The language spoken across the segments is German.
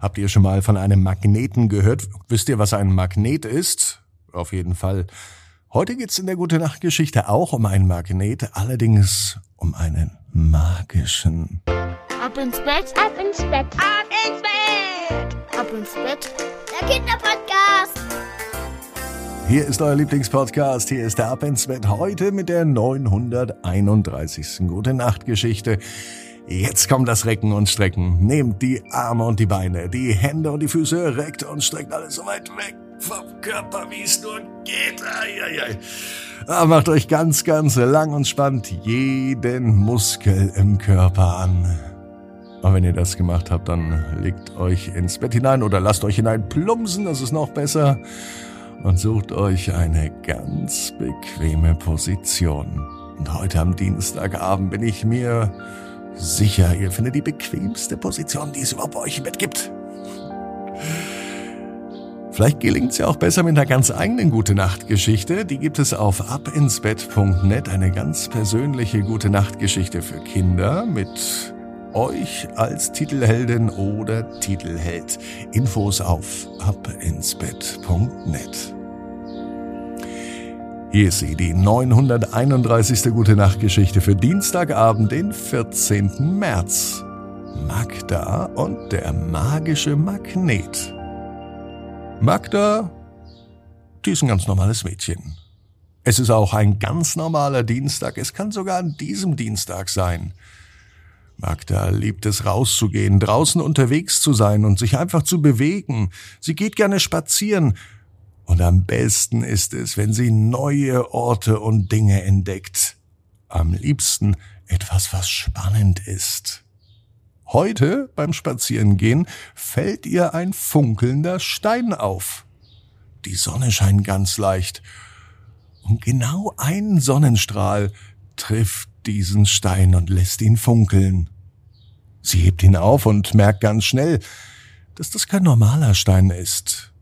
Habt ihr schon mal von einem Magneten gehört? Wisst ihr, was ein Magnet ist? Auf jeden Fall. Heute geht's in der Gute Nacht Geschichte auch um einen Magnet, allerdings um einen magischen. Ab ins Bett, ab ins Bett, ab ins Bett, ab ins Bett. Der Kinderpodcast. Hier ist euer Lieblingspodcast, hier ist der Ab ins Bett heute mit der 931. Gute Nacht Geschichte. Jetzt kommt das Recken und Strecken. Nehmt die Arme und die Beine, die Hände und die Füße, reckt und streckt alles so weit weg vom Körper, wie es nur geht. Eieiei. Ah, macht euch ganz, ganz lang und spannt jeden Muskel im Körper an. Und wenn ihr das gemacht habt, dann legt euch ins Bett hinein oder lasst euch hinein plumpsen, das ist noch besser. Und sucht euch eine ganz bequeme Position. Und heute am Dienstagabend bin ich mir sicher, ihr findet die bequemste Position, die es überhaupt bei euch im Bett gibt. Vielleicht gelingt es ja auch besser mit einer ganz eigenen Gute Nacht Geschichte. Die gibt es auf abinsbett.net, eine ganz persönliche Gute Nacht Geschichte für Kinder mit euch als Titelheldin oder Titelheld. Infos auf abinsbett.net. Hier ist sie, die 931. Gute Nacht Geschichte für Dienstagabend, den 14. März. Magda und der magische Magnet. Magda, die ist ein ganz normales Mädchen. Es ist auch ein ganz normaler Dienstag, es kann sogar an diesem Dienstag sein. Magda liebt es rauszugehen, draußen unterwegs zu sein und sich einfach zu bewegen. Sie geht gerne spazieren, und am besten ist es, wenn sie neue Orte und Dinge entdeckt. Am liebsten etwas, was spannend ist. Heute beim Spazierengehen fällt ihr ein funkelnder Stein auf. Die Sonne scheint ganz leicht. Und genau ein Sonnenstrahl trifft diesen Stein und lässt ihn funkeln. Sie hebt ihn auf und merkt ganz schnell, dass das kein normaler Stein ist.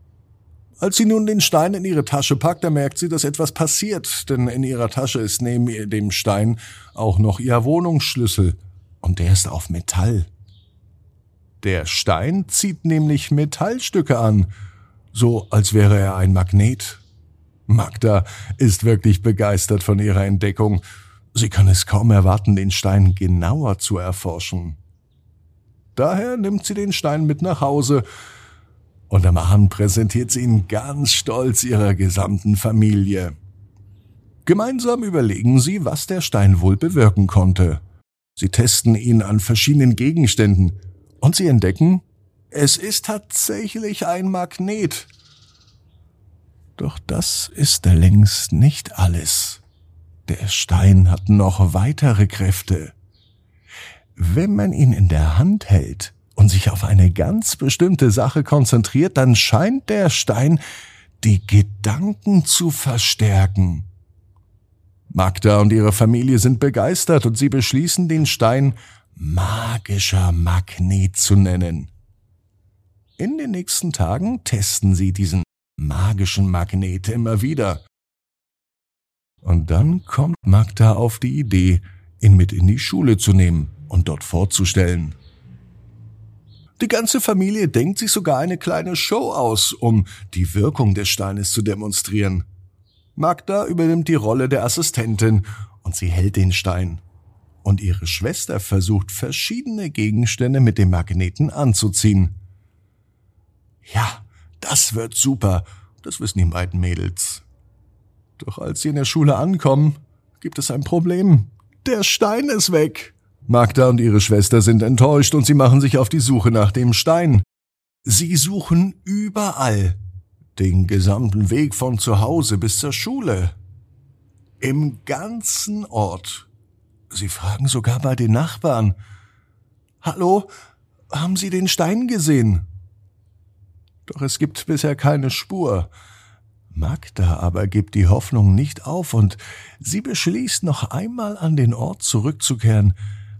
Als sie nun den Stein in ihre Tasche packt, da merkt sie, dass etwas passiert, denn in ihrer Tasche ist neben dem Stein auch noch ihr Wohnungsschlüssel, und der ist auf Metall. Der Stein zieht nämlich Metallstücke an, so als wäre er ein Magnet. Magda ist wirklich begeistert von ihrer Entdeckung. Sie kann es kaum erwarten, den Stein genauer zu erforschen. Daher nimmt sie den Stein mit nach Hause und am Abend präsentiert sie ihn ganz stolz ihrer gesamten Familie. Gemeinsam überlegen sie, was der Stein wohl bewirken konnte. Sie testen ihn an verschiedenen Gegenständen und sie entdecken, es ist tatsächlich ein Magnet. Doch das ist längst nicht alles. Der Stein hat noch weitere Kräfte. Wenn man ihn in der Hand hält, und sich auf eine ganz bestimmte Sache konzentriert, dann scheint der Stein die Gedanken zu verstärken. Magda und ihre Familie sind begeistert und sie beschließen, den Stein magischer Magnet zu nennen. In den nächsten Tagen testen sie diesen magischen Magnet immer wieder. Und dann kommt Magda auf die Idee, ihn mit in die Schule zu nehmen und dort vorzustellen. Die ganze Familie denkt sich sogar eine kleine Show aus, um die Wirkung des Steines zu demonstrieren. Magda übernimmt die Rolle der Assistentin und sie hält den Stein. Und ihre Schwester versucht verschiedene Gegenstände mit dem Magneten anzuziehen. Ja, das wird super, das wissen die beiden Mädels. Doch als sie in der Schule ankommen, gibt es ein Problem. Der Stein ist weg. Magda und ihre Schwester sind enttäuscht und sie machen sich auf die Suche nach dem Stein. Sie suchen überall, den gesamten Weg von zu Hause bis zur Schule. Im ganzen Ort. Sie fragen sogar bei den Nachbarn. Hallo, haben Sie den Stein gesehen? Doch es gibt bisher keine Spur. Magda aber gibt die Hoffnung nicht auf und sie beschließt noch einmal an den Ort zurückzukehren,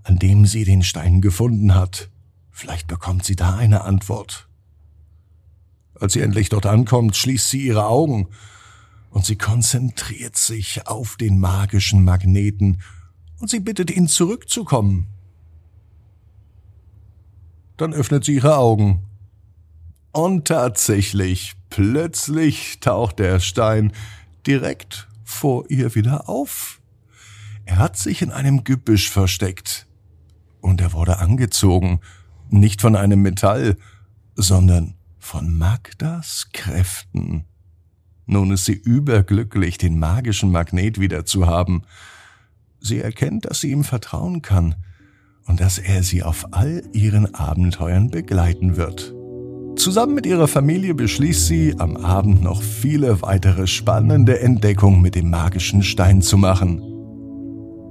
an dem sie den Stein gefunden hat. Vielleicht bekommt sie da eine Antwort. Als sie endlich dort ankommt, schließt sie ihre Augen und sie konzentriert sich auf den magischen Magneten und sie bittet ihn zurückzukommen. Dann öffnet sie ihre Augen Und tatsächlich, plötzlich taucht der Stein direkt vor ihr wieder auf. Er hat sich in einem Gebüsch versteckt. Und er wurde angezogen, nicht von einem Metall, sondern von Magdas Kräften. Nun ist sie überglücklich, den magischen Magnet wieder zu haben. Sie erkennt, dass sie ihm vertrauen kann und dass er sie auf all ihren Abenteuern begleiten wird. Zusammen mit ihrer Familie beschließt sie, am Abend noch viele weitere spannende Entdeckungen mit dem magischen Stein zu machen.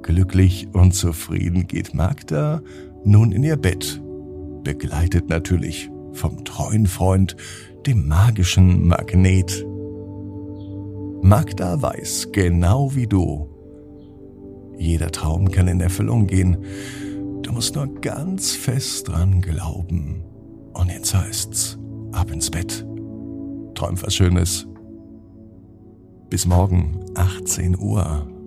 Glücklich und zufrieden geht Magda nun in ihr Bett, begleitet natürlich vom treuen Freund, dem magischen Magnet. Magda weiß, genau wie du, jeder Traum kann in Erfüllung gehen. Du musst nur ganz fest dran glauben. Und jetzt heißt's, ab ins Bett. Träum was Schönes. Bis morgen, 18 Uhr.